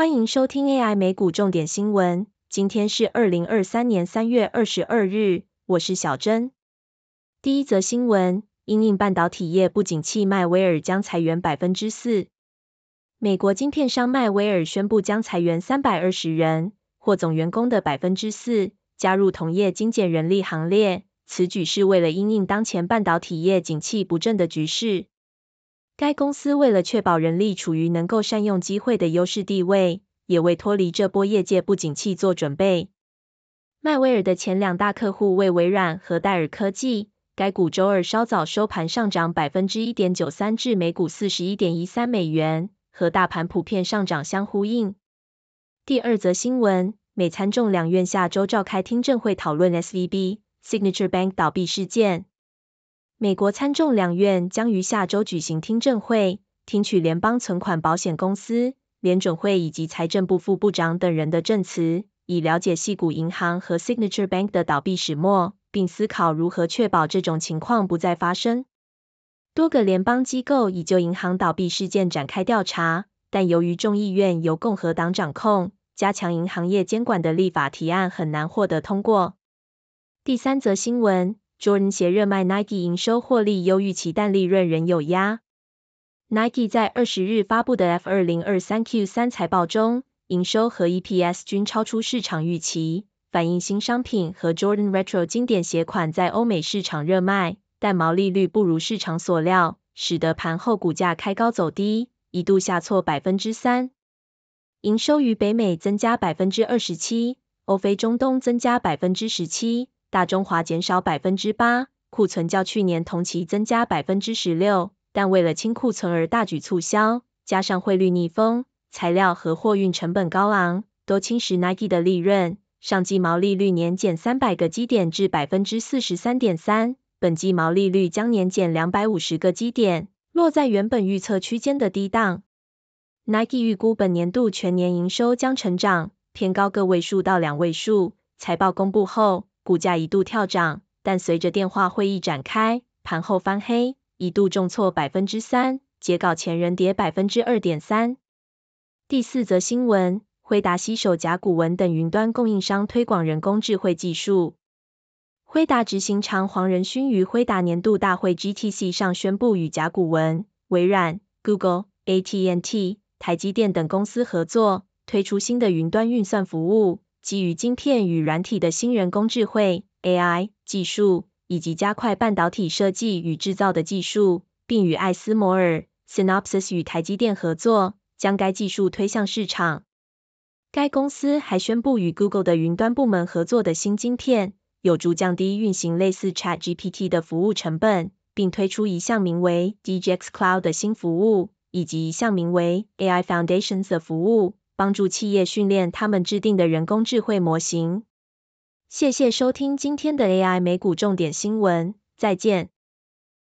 欢迎收听 AI 美股重点新闻。今天是二零二三年三月二十二日，我是小珍。第一则新闻：因应半导体业不景气，迈威尔将裁员百分之四。美国晶片商迈威尔宣布将裁员三百二十人，或总员工的百分之四，加入同业精简人力行列。此举是为了因应当前半导体业景气不振的局势。该公司为了确保人力处于能够善用机会的优势地位，也为脱离这波业界不景气做准备。迈威尔的前两大客户为微软和戴尔科技，该股周二稍早收盘上涨百分之一点九三至每股四十一点一三美元，和大盘普遍上涨相呼应。第二则新闻，美参众两院下周召开听证会讨论 SVB Signature Bank 倒闭事件。美国参众两院将于下周举行听证会，听取联邦存款保险公司、联准会以及财政部副部长等人的证词，以了解系股银行和 Signature Bank 的倒闭始末，并思考如何确保这种情况不再发生。多个联邦机构已就银行倒闭事件展开调查，但由于众议院由共和党掌控，加强银行业监管的立法提案很难获得通过。第三则新闻。Jordan 鞋热卖，Nike 营收获利优预期，但利润仍有压。Nike 在二十日发布的 F 二零二三 Q 三财报中，营收和 EPS 均超出市场预期，反映新商品和 Jordan Retro 经典鞋款在欧美市场热卖，但毛利率不如市场所料，使得盘后股价开高走低，一度下挫百分之三。营收于北美增加百分之二十七，欧非中东增加百分之十七。大中华减少百分之八，库存较去年同期增加百分之十六，但为了清库存而大举促销，加上汇率逆风、材料和货运成本高昂，都侵蚀 Nike 的利润。上季毛利率年减三百个基点至百分之四十三点三，本季毛利率将年减两百五十个基点，落在原本预测区间的低档。Nike 预估本年度全年营收将成长偏高个位数到两位数。财报公布后。股价一度跳涨，但随着电话会议展开，盘后翻黑，一度重挫百分之三，截稿前仍跌百分之二点三。第四则新闻，辉达携手甲骨文等云端供应商推广人工智慧技术。辉达执行长黄仁勋于辉达年度大会 GTC 上宣布，与甲骨文、微软、Google、AT&T、台积电等公司合作，推出新的云端运算服务。基于晶片与软体的新人工智慧 AI 技术，以及加快半导体设计与制造的技术，并与艾斯摩尔 Synopsys 与台积电合作，将该技术推向市场。该公司还宣布与 Google 的云端部门合作的新晶片，有助降低运行类似 ChatGPT 的服务成本，并推出一项名为 DGX Cloud 的新服务，以及一项名为 AI Foundations 的服务。帮助企业训练他们制定的人工智慧模型。谢谢收听今天的 AI 美股重点新闻，再见。